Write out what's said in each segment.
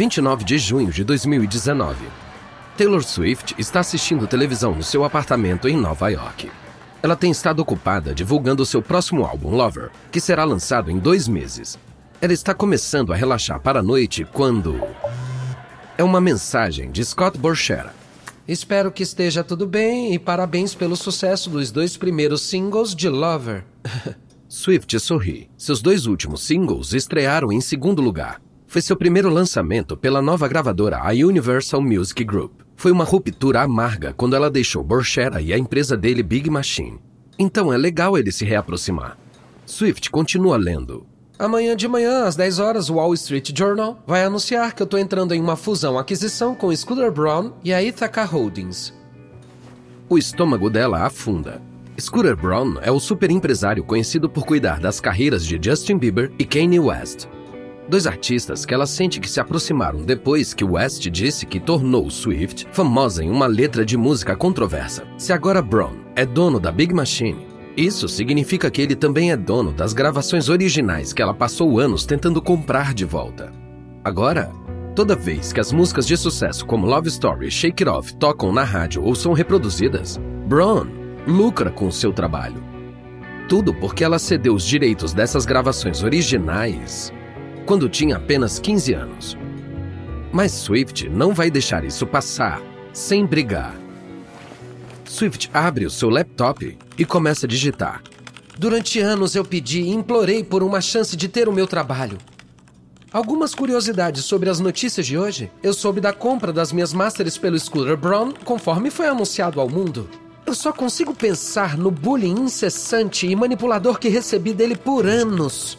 29 de junho de 2019. Taylor Swift está assistindo televisão no seu apartamento em Nova York. Ela tem estado ocupada divulgando seu próximo álbum Lover, que será lançado em dois meses. Ela está começando a relaxar para a noite quando. É uma mensagem de Scott Borchera. Espero que esteja tudo bem e parabéns pelo sucesso dos dois primeiros singles de Lover. Swift sorri. Seus dois últimos singles estrearam em segundo lugar. Foi seu primeiro lançamento pela nova gravadora, a Universal Music Group. Foi uma ruptura amarga quando ela deixou Borchera e a empresa dele Big Machine. Então é legal ele se reaproximar. Swift continua lendo. Amanhã de manhã, às 10 horas, o Wall Street Journal vai anunciar que eu estou entrando em uma fusão-aquisição com Scooter Braun e a Ithaca Holdings. O estômago dela afunda. Scooter Braun é o super empresário conhecido por cuidar das carreiras de Justin Bieber e Kanye West. Dois artistas que ela sente que se aproximaram depois que West disse que tornou Swift famosa em uma letra de música controversa. Se agora Braun é dono da Big Machine, isso significa que ele também é dono das gravações originais que ela passou anos tentando comprar de volta. Agora, toda vez que as músicas de sucesso como Love Story e Shake It Off tocam na rádio ou são reproduzidas, Braun lucra com o seu trabalho. Tudo porque ela cedeu os direitos dessas gravações originais quando tinha apenas 15 anos. Mas Swift não vai deixar isso passar sem brigar. Swift abre o seu laptop e começa a digitar. Durante anos eu pedi e implorei por uma chance de ter o meu trabalho. Algumas curiosidades sobre as notícias de hoje. Eu soube da compra das minhas Masters pelo Scooter Braun conforme foi anunciado ao mundo. Eu só consigo pensar no bullying incessante e manipulador que recebi dele por anos.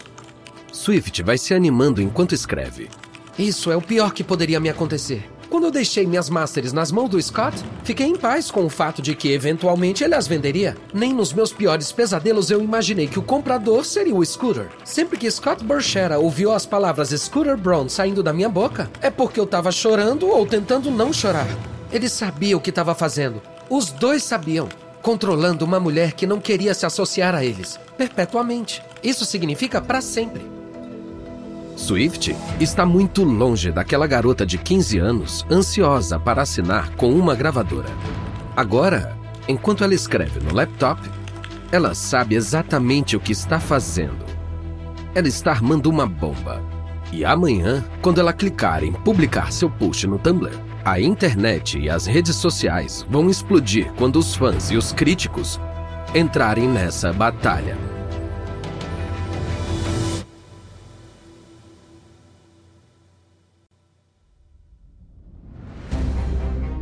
Swift vai se animando enquanto escreve. Isso é o pior que poderia me acontecer. Quando eu deixei minhas Masters nas mãos do Scott, fiquei em paz com o fato de que eventualmente ele as venderia. Nem nos meus piores pesadelos eu imaginei que o comprador seria o Scooter. Sempre que Scott Borchera ouviu as palavras Scooter Brown saindo da minha boca, é porque eu estava chorando ou tentando não chorar. Ele sabia o que estava fazendo. Os dois sabiam. Controlando uma mulher que não queria se associar a eles, perpetuamente. Isso significa para sempre. Swift está muito longe daquela garota de 15 anos ansiosa para assinar com uma gravadora. Agora, enquanto ela escreve no laptop, ela sabe exatamente o que está fazendo. Ela está armando uma bomba. E amanhã, quando ela clicar em publicar seu post no Tumblr, a internet e as redes sociais vão explodir quando os fãs e os críticos entrarem nessa batalha.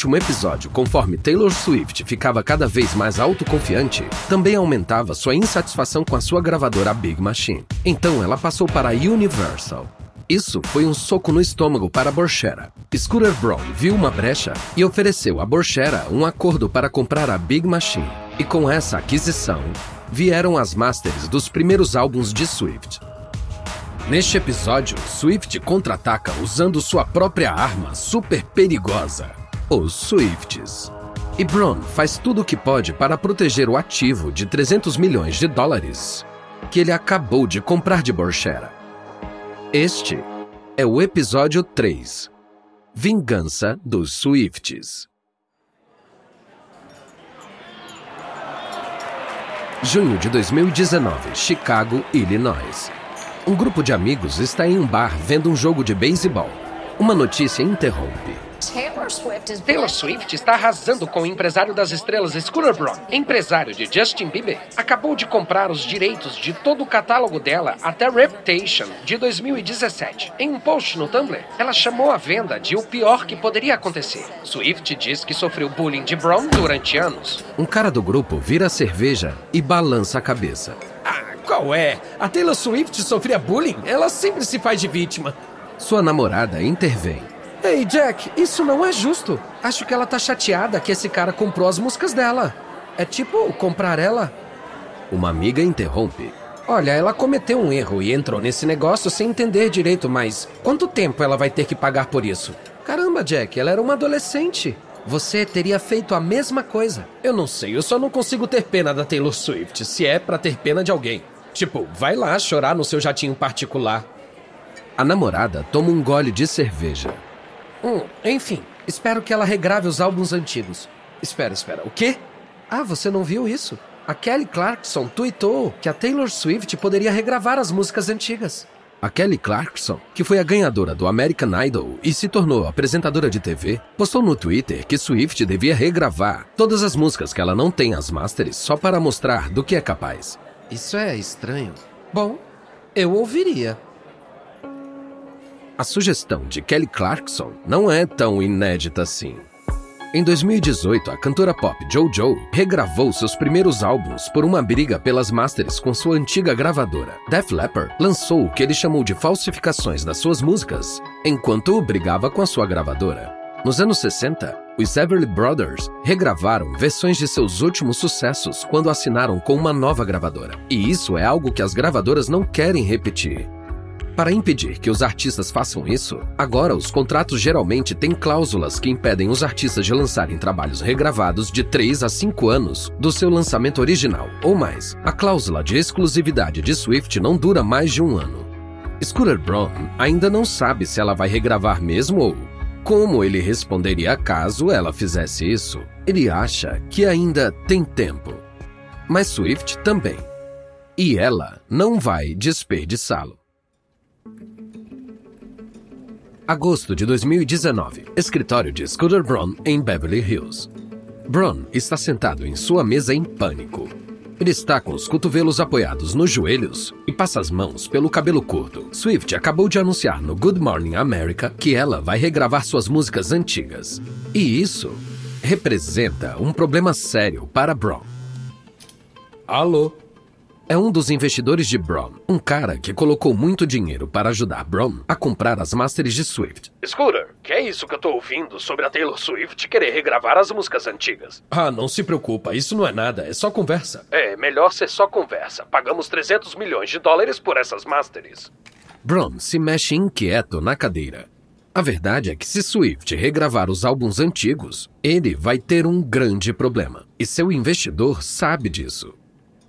Último episódio, conforme Taylor Swift ficava cada vez mais autoconfiante, também aumentava sua insatisfação com a sua gravadora Big Machine. Então ela passou para a Universal. Isso foi um soco no estômago para Borchera. Scooter Braun viu uma brecha e ofereceu a Borchera um acordo para comprar a Big Machine. E com essa aquisição, vieram as masters dos primeiros álbuns de Swift. Neste episódio, Swift contra-ataca usando sua própria arma super perigosa, os Swifts. E Braun faz tudo o que pode para proteger o ativo de 300 milhões de dólares que ele acabou de comprar de Borchera. Este é o episódio 3 Vingança dos Swifts. Junho de 2019, Chicago, Illinois. Um grupo de amigos está em um bar vendo um jogo de beisebol. Uma notícia interrompe. Taylor Swift está arrasando com o empresário das estrelas Scooter Braun, empresário de Justin Bieber. Acabou de comprar os direitos de todo o catálogo dela até Reputation de 2017. Em um post no Tumblr, ela chamou a venda de o pior que poderia acontecer. Swift diz que sofreu bullying de Braun durante anos. Um cara do grupo vira a cerveja e balança a cabeça. Ah, qual é? A Taylor Swift sofria bullying? Ela sempre se faz de vítima. Sua namorada intervém. Ei, Jack, isso não é justo. Acho que ela tá chateada que esse cara comprou as músicas dela. É tipo comprar ela. Uma amiga interrompe. Olha, ela cometeu um erro e entrou nesse negócio sem entender direito, mas quanto tempo ela vai ter que pagar por isso? Caramba, Jack, ela era uma adolescente. Você teria feito a mesma coisa. Eu não sei, eu só não consigo ter pena da Taylor Swift, se é para ter pena de alguém. Tipo, vai lá chorar no seu jatinho particular. A namorada toma um gole de cerveja. Hum, enfim, espero que ela regrave os álbuns antigos. Espera, espera, o quê? Ah, você não viu isso? A Kelly Clarkson tweetou que a Taylor Swift poderia regravar as músicas antigas. A Kelly Clarkson, que foi a ganhadora do American Idol e se tornou apresentadora de TV, postou no Twitter que Swift devia regravar todas as músicas que ela não tem as masters só para mostrar do que é capaz. Isso é estranho. Bom, eu ouviria. A sugestão de Kelly Clarkson não é tão inédita assim. Em 2018, a cantora pop JoJo regravou seus primeiros álbuns por uma briga pelas masters com sua antiga gravadora. Def Leppard lançou o que ele chamou de falsificações das suas músicas, enquanto brigava com a sua gravadora. Nos anos 60, os Everly Brothers regravaram versões de seus últimos sucessos quando assinaram com uma nova gravadora. E isso é algo que as gravadoras não querem repetir. Para impedir que os artistas façam isso, agora os contratos geralmente têm cláusulas que impedem os artistas de lançarem trabalhos regravados de 3 a 5 anos do seu lançamento original ou mais. A cláusula de exclusividade de Swift não dura mais de um ano. Scooter Braun ainda não sabe se ela vai regravar mesmo ou como ele responderia caso ela fizesse isso. Ele acha que ainda tem tempo. Mas Swift também. E ela não vai desperdiçá-lo. Agosto de 2019. Escritório de Scooter Braun em Beverly Hills. Braun está sentado em sua mesa em pânico. Ele está com os cotovelos apoiados nos joelhos e passa as mãos pelo cabelo curto. Swift acabou de anunciar no Good Morning America que ela vai regravar suas músicas antigas. E isso representa um problema sério para Braun. Alô? É um dos investidores de Braun, um cara que colocou muito dinheiro para ajudar Braun a comprar as masters de Swift. Scooter, que é isso que eu tô ouvindo sobre a Taylor Swift querer regravar as músicas antigas? Ah, não se preocupa, isso não é nada, é só conversa. É, melhor ser só conversa. Pagamos 300 milhões de dólares por essas masters. Braun se mexe inquieto na cadeira. A verdade é que se Swift regravar os álbuns antigos, ele vai ter um grande problema. E seu investidor sabe disso.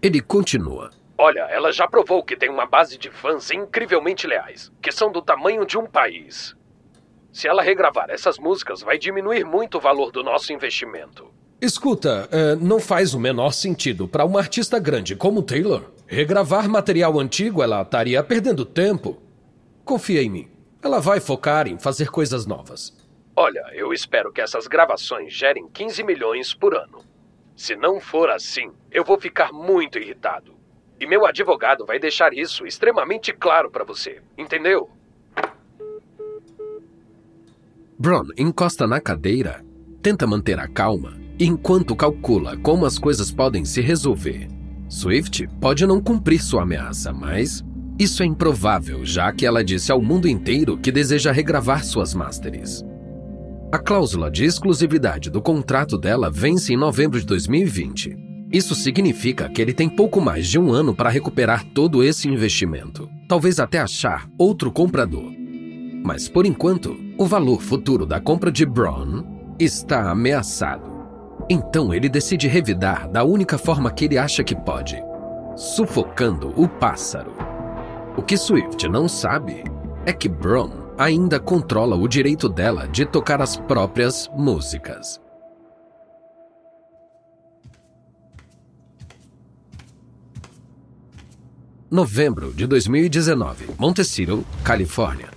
Ele continua. Olha, ela já provou que tem uma base de fãs incrivelmente leais, que são do tamanho de um país. Se ela regravar essas músicas, vai diminuir muito o valor do nosso investimento. Escuta, é, não faz o menor sentido para uma artista grande como Taylor. Regravar material antigo, ela estaria perdendo tempo. Confia em mim. Ela vai focar em fazer coisas novas. Olha, eu espero que essas gravações gerem 15 milhões por ano. Se não for assim, eu vou ficar muito irritado. E meu advogado vai deixar isso extremamente claro para você, entendeu? Bron encosta na cadeira, tenta manter a calma, enquanto calcula como as coisas podem se resolver. Swift pode não cumprir sua ameaça, mas isso é improvável, já que ela disse ao mundo inteiro que deseja regravar suas masters. A cláusula de exclusividade do contrato dela vence em novembro de 2020. Isso significa que ele tem pouco mais de um ano para recuperar todo esse investimento, talvez até achar outro comprador. Mas por enquanto, o valor futuro da compra de Braun está ameaçado. Então ele decide revidar da única forma que ele acha que pode: sufocando o pássaro. O que Swift não sabe é que Braun ainda controla o direito dela de tocar as próprias músicas. Novembro de 2019, Montecito, Califórnia.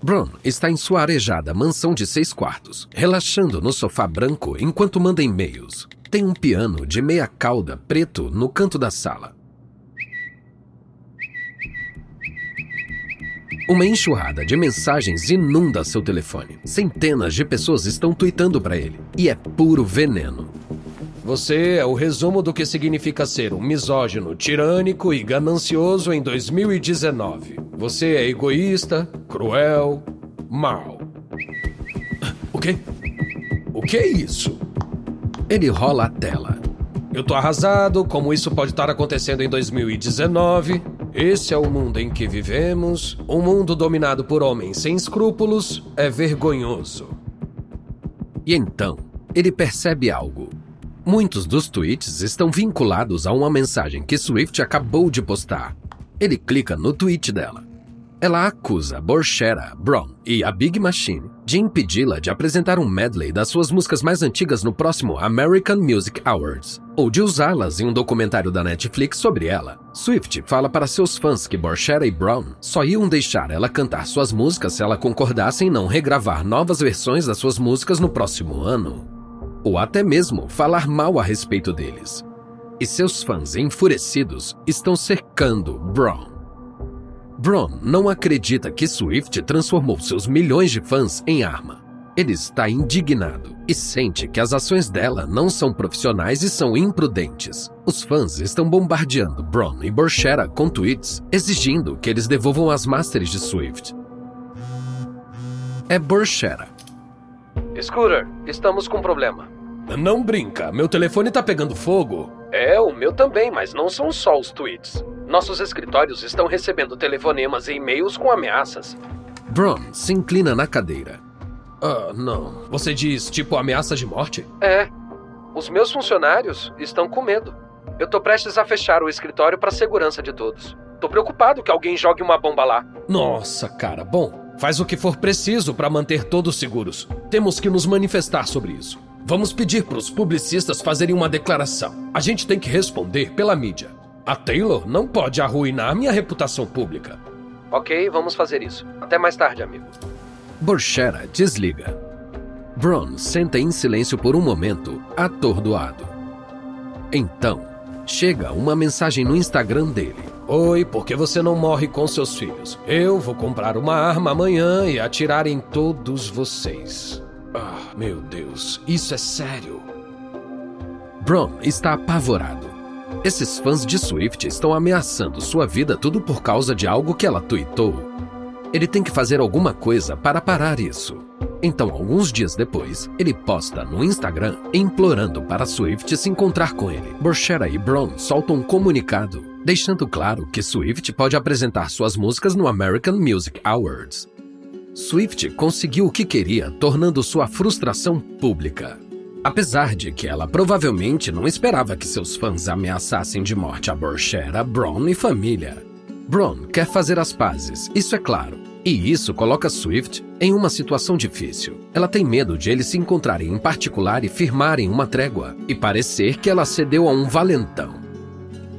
Brown está em sua arejada mansão de seis quartos, relaxando no sofá branco enquanto manda e-mails. Tem um piano de meia cauda preto no canto da sala. Uma enxurrada de mensagens inunda seu telefone. Centenas de pessoas estão tweetando para ele. E é puro veneno. Você é o resumo do que significa ser um misógino, tirânico e ganancioso em 2019. Você é egoísta, cruel, mau. O quê? O que é isso? Ele rola a tela. Eu tô arrasado, como isso pode estar acontecendo em 2019. Esse é o mundo em que vivemos. Um mundo dominado por homens sem escrúpulos é vergonhoso. E então, ele percebe algo. Muitos dos tweets estão vinculados a uma mensagem que Swift acabou de postar. Ele clica no tweet dela. Ela acusa Borchera, Braun e a Big Machine de impedi-la de apresentar um medley das suas músicas mais antigas no próximo American Music Awards, ou de usá-las em um documentário da Netflix sobre ela. Swift fala para seus fãs que Borchera e Brown só iam deixar ela cantar suas músicas se ela concordasse em não regravar novas versões das suas músicas no próximo ano, ou até mesmo falar mal a respeito deles. E seus fãs enfurecidos estão cercando Brown. Braun não acredita que Swift transformou seus milhões de fãs em arma. Ele está indignado e sente que as ações dela não são profissionais e são imprudentes. Os fãs estão bombardeando Braun e Borchera com tweets exigindo que eles devolvam as masters de Swift. É Borchera. Scooter, estamos com problema. Não brinca, meu telefone tá pegando fogo. É, o meu também, mas não são só os tweets. Nossos escritórios estão recebendo telefonemas e e-mails com ameaças. Bron se inclina na cadeira. Ah, não. Você diz tipo ameaça de morte? É. Os meus funcionários estão com medo. Eu tô prestes a fechar o escritório para segurança de todos. Tô preocupado que alguém jogue uma bomba lá. Nossa, cara. Bom, faz o que for preciso para manter todos seguros. Temos que nos manifestar sobre isso. Vamos pedir para os publicistas fazerem uma declaração. A gente tem que responder pela mídia. A Taylor não pode arruinar minha reputação pública. Ok, vamos fazer isso. Até mais tarde, amigo. Borchera desliga. Bron senta em silêncio por um momento, atordoado. Então, chega uma mensagem no Instagram dele. Oi, por que você não morre com seus filhos? Eu vou comprar uma arma amanhã e atirar em todos vocês. Ah, meu Deus, isso é sério. Bron está apavorado. Esses fãs de Swift estão ameaçando sua vida tudo por causa de algo que ela tweetou. Ele tem que fazer alguma coisa para parar isso. Então, alguns dias depois, ele posta no Instagram implorando para Swift se encontrar com ele. Borchera e Brown soltam um comunicado, deixando claro que Swift pode apresentar suas músicas no American Music Awards. Swift conseguiu o que queria, tornando sua frustração pública. Apesar de que ela provavelmente não esperava que seus fãs ameaçassem de morte a Borchera, Braun e família. Braun quer fazer as pazes, isso é claro. E isso coloca Swift em uma situação difícil. Ela tem medo de eles se encontrarem em particular e firmarem uma trégua, e parecer que ela cedeu a um valentão.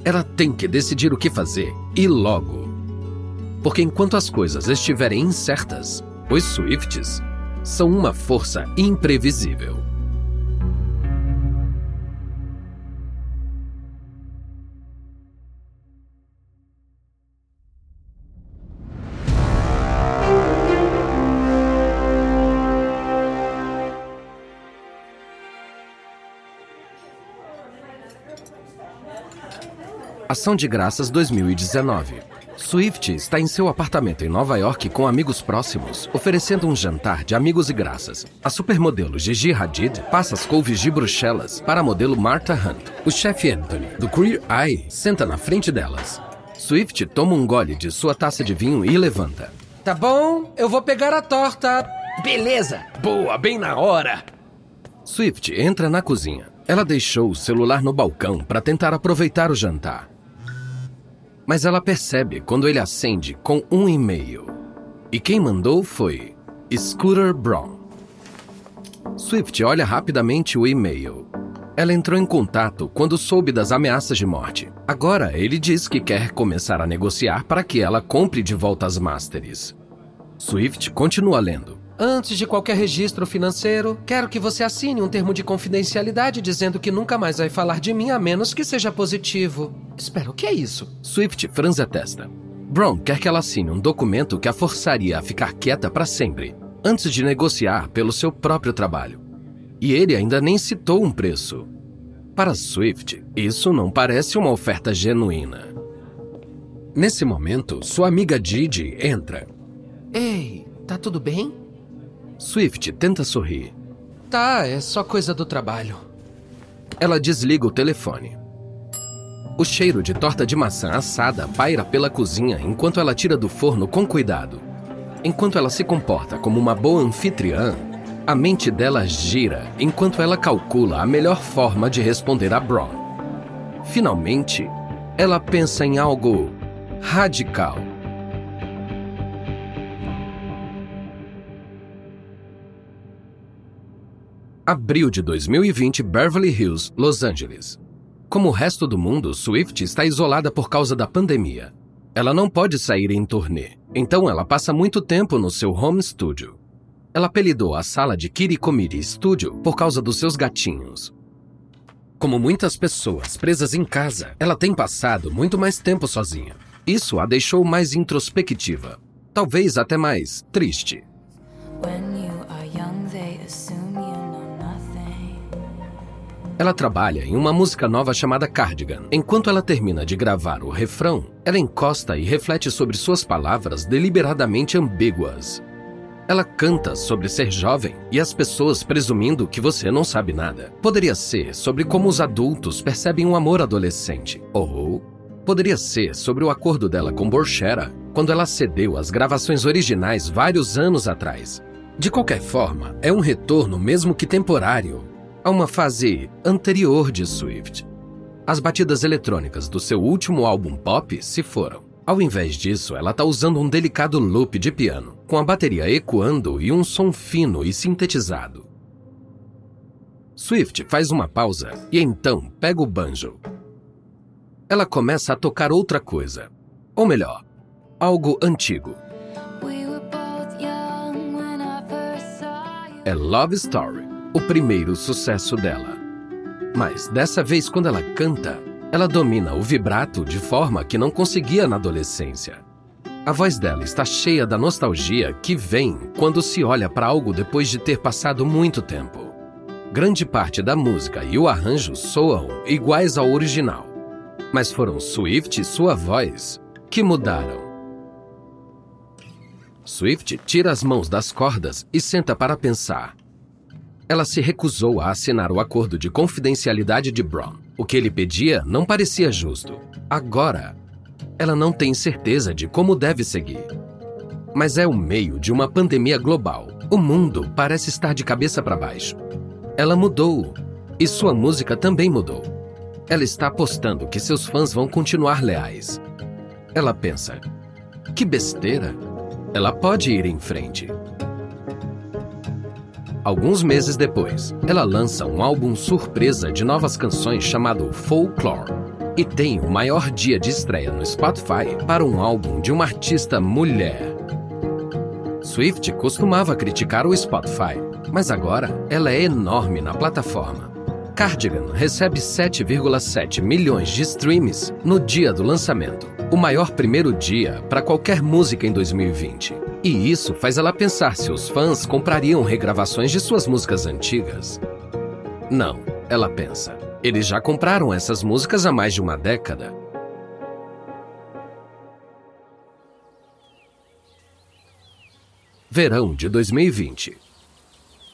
Ela tem que decidir o que fazer, e logo. Porque enquanto as coisas estiverem incertas, os Swifts são uma força imprevisível. Ação de Graças 2019. Swift está em seu apartamento em Nova York com amigos próximos, oferecendo um jantar de amigos e graças. A supermodelo Gigi Hadid passa as couves de Bruxelas para a modelo Martha Hunt. O chefe Anthony, do Queer Eye, senta na frente delas. Swift toma um gole de sua taça de vinho e levanta. Tá bom, eu vou pegar a torta. Beleza! Boa, bem na hora! Swift entra na cozinha. Ela deixou o celular no balcão para tentar aproveitar o jantar mas ela percebe quando ele acende com um e-mail. E quem mandou foi Scooter Braun. Swift olha rapidamente o e-mail. Ela entrou em contato quando soube das ameaças de morte. Agora ele diz que quer começar a negociar para que ela compre de volta as Masters. Swift continua lendo. Antes de qualquer registro financeiro, quero que você assine um termo de confidencialidade dizendo que nunca mais vai falar de mim a menos que seja positivo. Espera, o que é isso? Swift franze a testa. Brown quer que ela assine um documento que a forçaria a ficar quieta para sempre, antes de negociar pelo seu próprio trabalho. E ele ainda nem citou um preço. Para Swift, isso não parece uma oferta genuína. Nesse momento, sua amiga Didi entra. Ei, tá tudo bem? Swift tenta sorrir. Tá, é só coisa do trabalho. Ela desliga o telefone. O cheiro de torta de maçã assada paira pela cozinha enquanto ela tira do forno com cuidado. Enquanto ela se comporta como uma boa anfitriã, a mente dela gira enquanto ela calcula a melhor forma de responder a Braun. Finalmente, ela pensa em algo radical. Abril de 2020, Beverly Hills, Los Angeles. Como o resto do mundo, Swift está isolada por causa da pandemia. Ela não pode sair em turnê, então ela passa muito tempo no seu home studio. Ela apelidou a sala de Kirikomiri Studio por causa dos seus gatinhos. Como muitas pessoas presas em casa, ela tem passado muito mais tempo sozinha. Isso a deixou mais introspectiva, talvez até mais triste. Ela trabalha em uma música nova chamada Cardigan. Enquanto ela termina de gravar o refrão, ela encosta e reflete sobre suas palavras deliberadamente ambíguas. Ela canta sobre ser jovem e as pessoas presumindo que você não sabe nada. Poderia ser sobre como os adultos percebem um amor adolescente. Ou poderia ser sobre o acordo dela com Borchera quando ela cedeu as gravações originais vários anos atrás. De qualquer forma, é um retorno, mesmo que temporário, a uma fase anterior de Swift. As batidas eletrônicas do seu último álbum pop se foram. Ao invés disso, ela está usando um delicado loop de piano, com a bateria ecoando e um som fino e sintetizado. Swift faz uma pausa e então pega o banjo. Ela começa a tocar outra coisa. Ou melhor, algo antigo. É Love Story o primeiro sucesso dela. Mas dessa vez, quando ela canta, ela domina o vibrato de forma que não conseguia na adolescência. A voz dela está cheia da nostalgia que vem quando se olha para algo depois de ter passado muito tempo. Grande parte da música e o arranjo soam iguais ao original, mas foram Swift e sua voz que mudaram. Swift tira as mãos das cordas e senta para pensar. Ela se recusou a assinar o acordo de confidencialidade de Brown. O que ele pedia não parecia justo. Agora, ela não tem certeza de como deve seguir. Mas é o meio de uma pandemia global. O mundo parece estar de cabeça para baixo. Ela mudou e sua música também mudou. Ela está apostando que seus fãs vão continuar leais. Ela pensa: que besteira! Ela pode ir em frente. Alguns meses depois, ela lança um álbum surpresa de novas canções chamado Folklore e tem o maior dia de estreia no Spotify para um álbum de uma artista mulher. Swift costumava criticar o Spotify, mas agora ela é enorme na plataforma. Cardigan recebe 7,7 milhões de streams no dia do lançamento, o maior primeiro dia para qualquer música em 2020. E isso faz ela pensar se os fãs comprariam regravações de suas músicas antigas. Não, ela pensa. Eles já compraram essas músicas há mais de uma década. Verão de 2020.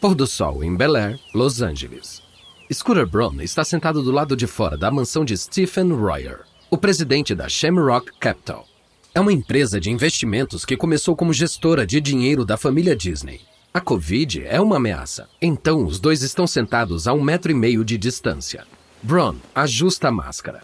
Pôr do sol em Bel Air, Los Angeles. Scooter Braun está sentado do lado de fora da mansão de Stephen Royer, o presidente da Shamrock Capital. É uma empresa de investimentos que começou como gestora de dinheiro da família Disney. A Covid é uma ameaça, então os dois estão sentados a um metro e meio de distância. Bron ajusta a máscara.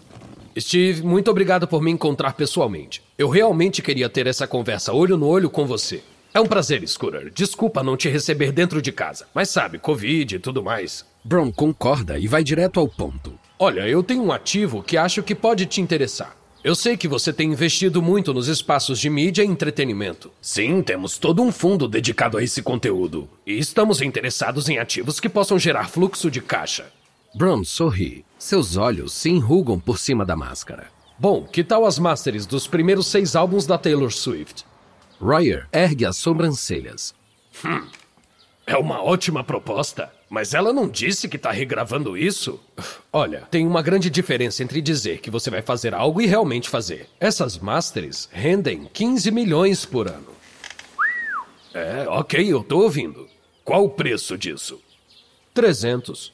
Steve, muito obrigado por me encontrar pessoalmente. Eu realmente queria ter essa conversa olho no olho com você. É um prazer, Scooter. Desculpa não te receber dentro de casa, mas sabe, Covid e tudo mais. Bron concorda e vai direto ao ponto. Olha, eu tenho um ativo que acho que pode te interessar. Eu sei que você tem investido muito nos espaços de mídia e entretenimento. Sim, temos todo um fundo dedicado a esse conteúdo. E estamos interessados em ativos que possam gerar fluxo de caixa. Bron sorri. Seus olhos se enrugam por cima da máscara. Bom, que tal as masters dos primeiros seis álbuns da Taylor Swift? Royer ergue as sobrancelhas. Hum, é uma ótima proposta. Mas ela não disse que está regravando isso? Olha, tem uma grande diferença entre dizer que você vai fazer algo e realmente fazer. Essas masters rendem 15 milhões por ano. É, ok, eu tô ouvindo. Qual o preço disso? 300.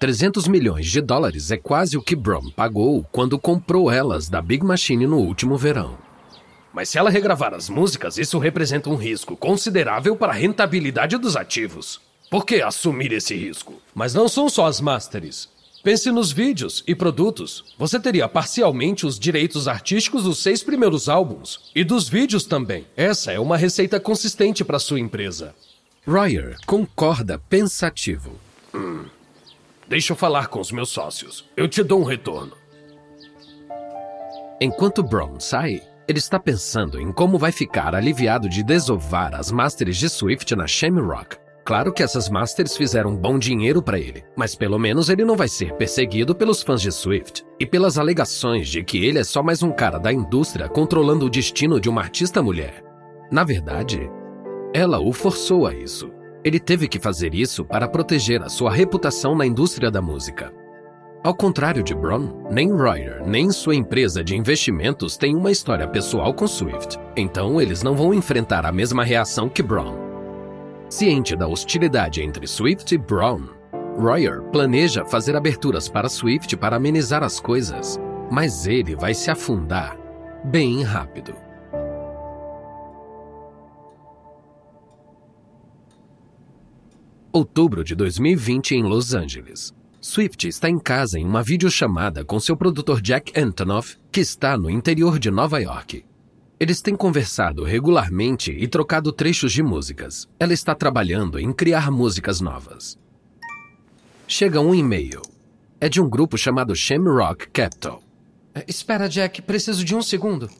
300 milhões de dólares é quase o que Brom pagou quando comprou elas da Big Machine no último verão. Mas se ela regravar as músicas, isso representa um risco considerável para a rentabilidade dos ativos. Por que assumir esse risco? Mas não são só as masters. Pense nos vídeos e produtos. Você teria parcialmente os direitos artísticos dos seis primeiros álbuns. E dos vídeos também. Essa é uma receita consistente para sua empresa. Royer concorda pensativo. Hum. Deixa eu falar com os meus sócios. Eu te dou um retorno. Enquanto Brom sai, ele está pensando em como vai ficar aliviado de desovar as masters de Swift na Shamrock. Claro que essas masters fizeram bom dinheiro para ele, mas pelo menos ele não vai ser perseguido pelos fãs de Swift e pelas alegações de que ele é só mais um cara da indústria controlando o destino de uma artista mulher. Na verdade, ela o forçou a isso. Ele teve que fazer isso para proteger a sua reputação na indústria da música. Ao contrário de Bron, nem Royer nem sua empresa de investimentos têm uma história pessoal com Swift, então eles não vão enfrentar a mesma reação que Bron. Ciente da hostilidade entre Swift e Brown, Royer planeja fazer aberturas para Swift para amenizar as coisas, mas ele vai se afundar bem rápido. Outubro de 2020 em Los Angeles. Swift está em casa em uma videochamada com seu produtor Jack Antonoff, que está no interior de Nova York. Eles têm conversado regularmente e trocado trechos de músicas. Ela está trabalhando em criar músicas novas. Chega um e-mail. É de um grupo chamado Shamrock Capital. É, espera, Jack, preciso de um segundo.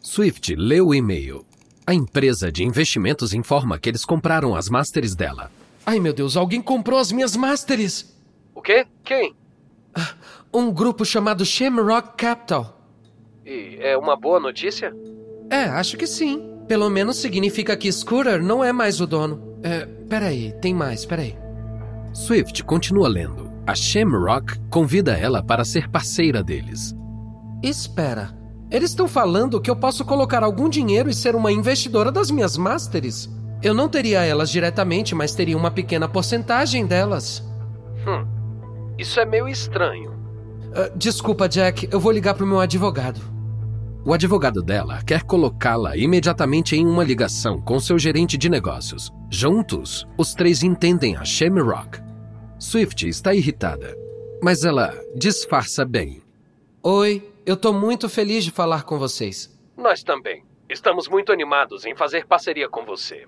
Swift leu o e-mail. A empresa de investimentos informa que eles compraram as masters dela. Ai, meu Deus, alguém comprou as minhas masters! O quê? Quem? Ah, um grupo chamado Shamrock Capital. E é uma boa notícia? É, acho que sim. Pelo menos significa que Scooter não é mais o dono. É, peraí, tem mais, peraí. Swift continua lendo. A Shamrock convida ela para ser parceira deles. Espera. Eles estão falando que eu posso colocar algum dinheiro e ser uma investidora das minhas Masters. Eu não teria elas diretamente, mas teria uma pequena porcentagem delas. Hum. Isso é meio estranho. Uh, desculpa, Jack. Eu vou ligar pro meu advogado. O advogado dela quer colocá-la imediatamente em uma ligação com seu gerente de negócios. Juntos, os três entendem a Shamrock. Swift está irritada, mas ela disfarça bem. Oi, eu tô muito feliz de falar com vocês. Nós também. Estamos muito animados em fazer parceria com você.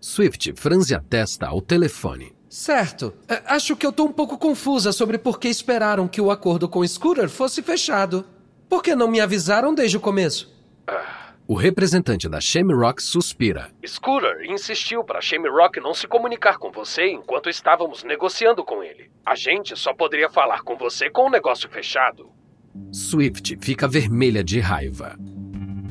Swift franze a testa ao telefone. Certo. É, acho que eu tô um pouco confusa sobre por que esperaram que o acordo com Scooter fosse fechado. Por que não me avisaram desde o começo? O representante da Shamrock suspira. Scooter insistiu para Shamrock não se comunicar com você enquanto estávamos negociando com ele. A gente só poderia falar com você com o negócio fechado. Swift fica vermelha de raiva.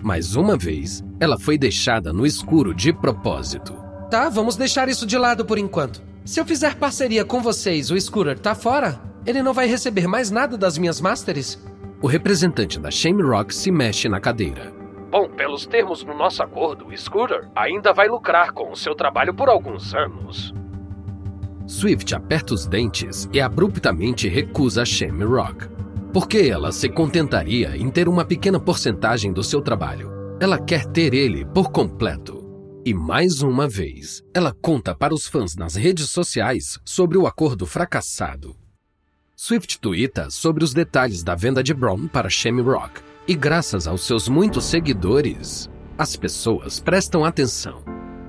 Mais uma vez, ela foi deixada no escuro de propósito. Tá, vamos deixar isso de lado por enquanto. Se eu fizer parceria com vocês, o Scooter tá fora? Ele não vai receber mais nada das minhas Masters? O representante da Shamrock se mexe na cadeira. Bom, pelos termos do nosso acordo, o Scooter ainda vai lucrar com o seu trabalho por alguns anos. Swift aperta os dentes e abruptamente recusa a Shamrock. Porque ela se contentaria em ter uma pequena porcentagem do seu trabalho. Ela quer ter ele por completo. E mais uma vez, ela conta para os fãs nas redes sociais sobre o acordo fracassado. Swift tuita sobre os detalhes da venda de Brown para Shamrock. E graças aos seus muitos seguidores, as pessoas prestam atenção.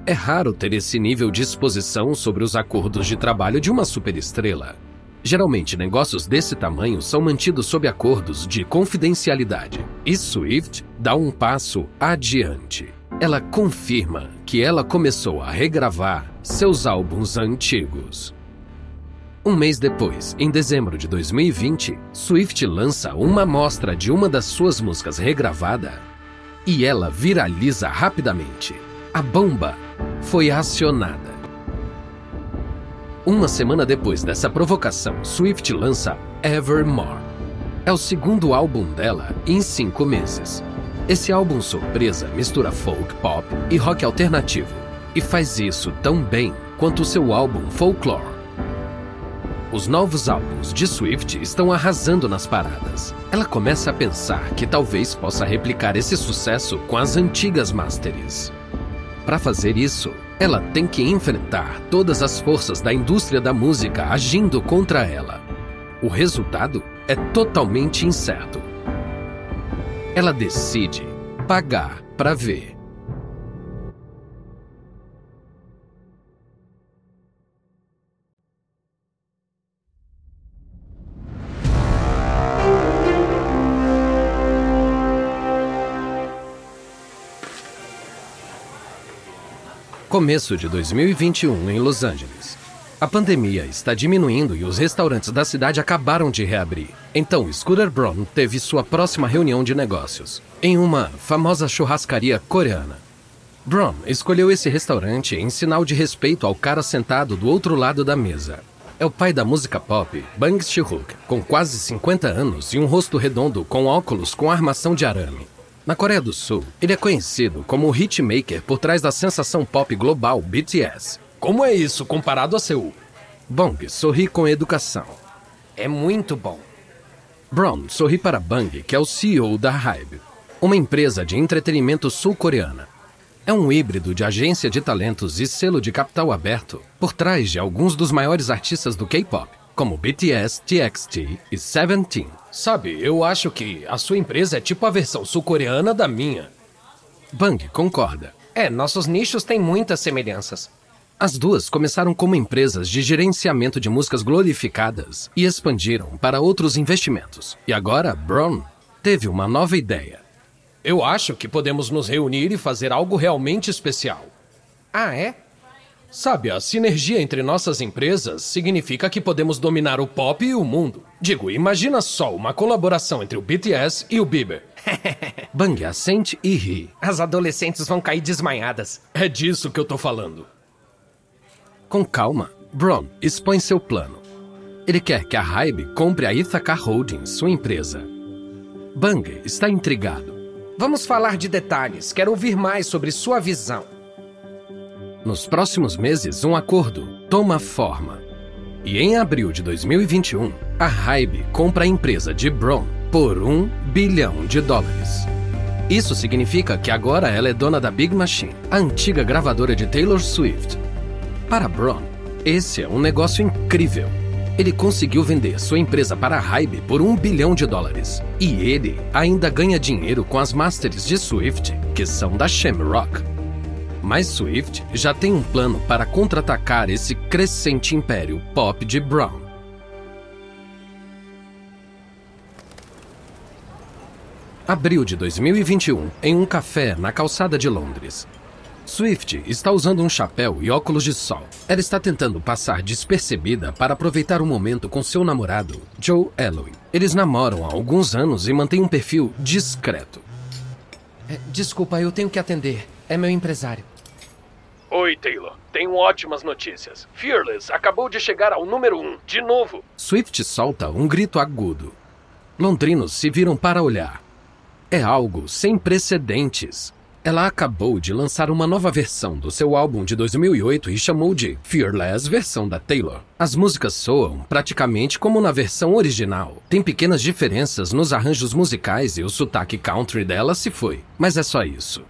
É raro ter esse nível de exposição sobre os acordos de trabalho de uma superestrela. Geralmente, negócios desse tamanho são mantidos sob acordos de confidencialidade. E Swift dá um passo adiante. Ela confirma que ela começou a regravar seus álbuns antigos. Um mês depois, em dezembro de 2020, Swift lança uma amostra de uma das suas músicas regravada e ela viraliza rapidamente. A bomba foi acionada. Uma semana depois dessa provocação, Swift lança Evermore. É o segundo álbum dela em cinco meses. Esse álbum surpresa mistura folk, pop e rock alternativo e faz isso tão bem quanto seu álbum Folklore. Os novos álbuns de Swift estão arrasando nas paradas. Ela começa a pensar que talvez possa replicar esse sucesso com as antigas Masters. Para fazer isso, ela tem que enfrentar todas as forças da indústria da música agindo contra ela. O resultado é totalmente incerto. Ela decide pagar para ver. Começo de 2021 em Los Angeles. A pandemia está diminuindo e os restaurantes da cidade acabaram de reabrir. Então, Scooter Braun teve sua próxima reunião de negócios em uma famosa churrascaria coreana. Braun escolheu esse restaurante em sinal de respeito ao cara sentado do outro lado da mesa. É o pai da música pop, Bang Si-hook, com quase 50 anos e um rosto redondo com óculos com armação de arame. Na Coreia do Sul, ele é conhecido como o hitmaker por trás da sensação pop global BTS. Como é isso comparado a Seul? Bong sorri com educação. É muito bom. Brown sorri para Bang, que é o CEO da Hybe, uma empresa de entretenimento sul-coreana. É um híbrido de agência de talentos e selo de capital aberto por trás de alguns dos maiores artistas do K-pop, como BTS, TXT e Seventeen. Sabe, eu acho que a sua empresa é tipo a versão sul-coreana da minha. Bang concorda. É, nossos nichos têm muitas semelhanças. As duas começaram como empresas de gerenciamento de músicas glorificadas e expandiram para outros investimentos. E agora, Brown teve uma nova ideia. Eu acho que podemos nos reunir e fazer algo realmente especial. Ah, é? Sabe, a sinergia entre nossas empresas significa que podemos dominar o pop e o mundo. Digo, imagina só uma colaboração entre o BTS e o Bieber. Bang assente e ri. As adolescentes vão cair desmaiadas. É disso que eu tô falando. Com calma, Braun expõe seu plano. Ele quer que a Hybe compre a Ithaca Holdings, sua empresa. Bang está intrigado. Vamos falar de detalhes. Quero ouvir mais sobre sua visão. Nos próximos meses, um acordo toma forma. E em abril de 2021, a Hybe compra a empresa de Braun por um bilhão de dólares. Isso significa que agora ela é dona da Big Machine, a antiga gravadora de Taylor Swift. Para Braun, esse é um negócio incrível. Ele conseguiu vender sua empresa para a Hybe por um bilhão de dólares. E ele ainda ganha dinheiro com as masters de Swift, que são da Shamrock. Mas Swift já tem um plano para contra-atacar esse crescente império pop de Brown. Abril de 2021, em um café na calçada de Londres. Swift está usando um chapéu e óculos de sol. Ela está tentando passar despercebida para aproveitar o momento com seu namorado, Joe Elwin. Eles namoram há alguns anos e mantêm um perfil discreto. É, desculpa, eu tenho que atender. É meu empresário. Oi, Taylor. Tenho ótimas notícias. Fearless acabou de chegar ao número 1, um, de novo. Swift solta um grito agudo. Londrinos se viram para olhar. É algo sem precedentes. Ela acabou de lançar uma nova versão do seu álbum de 2008 e chamou de Fearless versão da Taylor. As músicas soam praticamente como na versão original. Tem pequenas diferenças nos arranjos musicais e o sotaque country dela se foi, mas é só isso.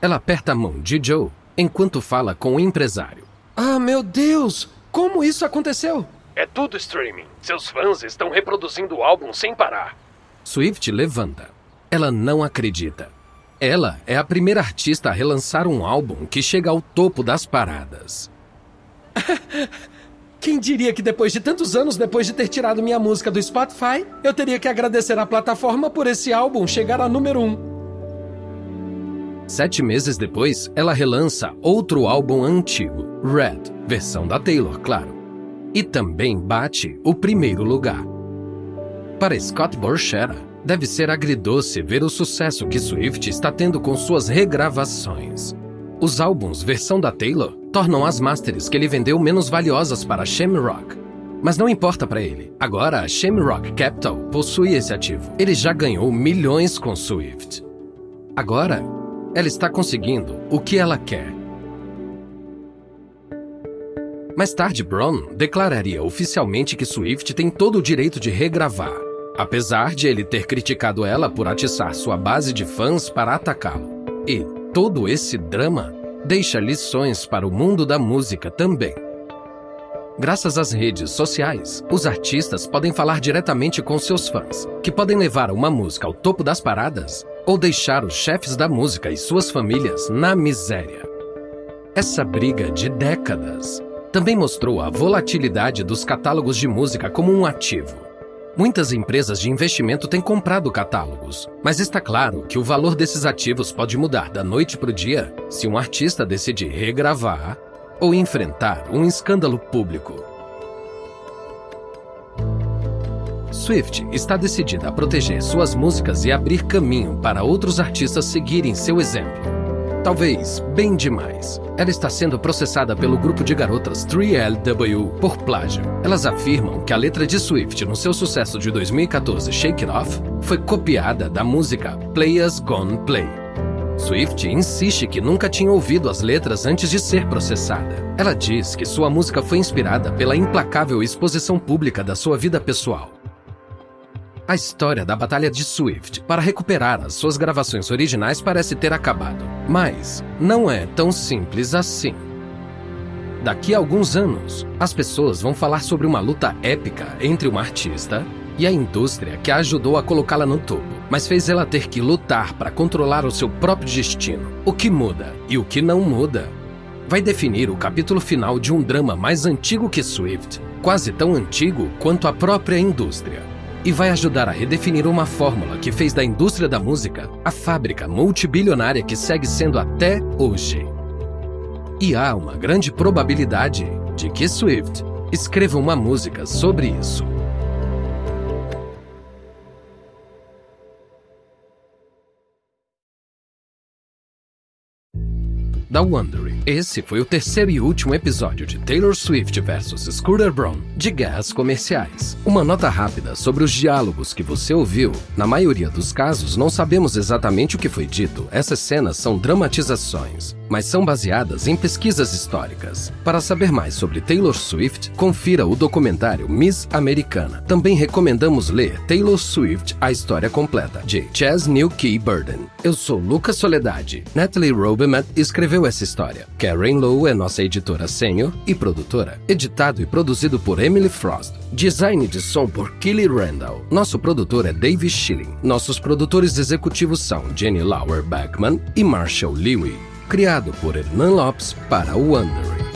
Ela aperta a mão de Joe enquanto fala com o empresário. Ah, meu Deus! Como isso aconteceu? É tudo streaming. Seus fãs estão reproduzindo o álbum sem parar. Swift levanta. Ela não acredita. Ela é a primeira artista a relançar um álbum que chega ao topo das paradas. Quem diria que depois de tantos anos, depois de ter tirado minha música do Spotify, eu teria que agradecer à plataforma por esse álbum chegar a número 1. Um. Sete meses depois, ela relança outro álbum antigo, Red, versão da Taylor, claro. E também bate o primeiro lugar. Para Scott Borchera, deve ser agridoce ver o sucesso que Swift está tendo com suas regravações. Os álbuns versão da Taylor tornam as masters que ele vendeu menos valiosas para Shamrock. Mas não importa para ele. Agora a Shamrock Capital possui esse ativo. Ele já ganhou milhões com Swift. Agora, ela está conseguindo o que ela quer. Mais tarde, Brown declararia oficialmente que Swift tem todo o direito de regravar, apesar de ele ter criticado ela por atiçar sua base de fãs para atacá-lo. E todo esse drama deixa lições para o mundo da música também. Graças às redes sociais, os artistas podem falar diretamente com seus fãs, que podem levar uma música ao topo das paradas ou deixar os chefes da música e suas famílias na miséria. Essa briga de décadas também mostrou a volatilidade dos catálogos de música como um ativo. Muitas empresas de investimento têm comprado catálogos, mas está claro que o valor desses ativos pode mudar da noite para o dia se um artista decidir regravar ou enfrentar um escândalo público. Swift está decidida a proteger suas músicas e abrir caminho para outros artistas seguirem seu exemplo. Talvez bem demais. Ela está sendo processada pelo grupo de garotas 3LW por plágio. Elas afirmam que a letra de Swift no seu sucesso de 2014, Shake It Off, foi copiada da música Players Gone Play. Swift insiste que nunca tinha ouvido as letras antes de ser processada. Ela diz que sua música foi inspirada pela implacável exposição pública da sua vida pessoal. A história da Batalha de Swift para recuperar as suas gravações originais parece ter acabado, mas não é tão simples assim. Daqui a alguns anos, as pessoas vão falar sobre uma luta épica entre uma artista e a indústria que a ajudou a colocá-la no topo, mas fez ela ter que lutar para controlar o seu próprio destino. O que muda e o que não muda vai definir o capítulo final de um drama mais antigo que Swift, quase tão antigo quanto a própria indústria. E vai ajudar a redefinir uma fórmula que fez da indústria da música a fábrica multibilionária que segue sendo até hoje. E há uma grande probabilidade de que Swift escreva uma música sobre isso. Da Wondery. Esse foi o terceiro e último episódio de Taylor Swift vs Scooter Braun, de Guerras Comerciais. Uma nota rápida sobre os diálogos que você ouviu. Na maioria dos casos, não sabemos exatamente o que foi dito. Essas cenas são dramatizações, mas são baseadas em pesquisas históricas. Para saber mais sobre Taylor Swift, confira o documentário Miss Americana. Também recomendamos ler Taylor Swift, a história completa, de Chas New Key Burden. Eu sou Lucas Soledade. Natalie Robemat escreveu escreveu essa história. Karen Lowe é nossa editora sênior e produtora. Editado e produzido por Emily Frost. Design de som por Kelly Randall. Nosso produtor é Dave Schilling. Nossos produtores executivos são Jenny Lauer Beckman e Marshall Lewy. Criado por Hernan Lopes para o Wonder.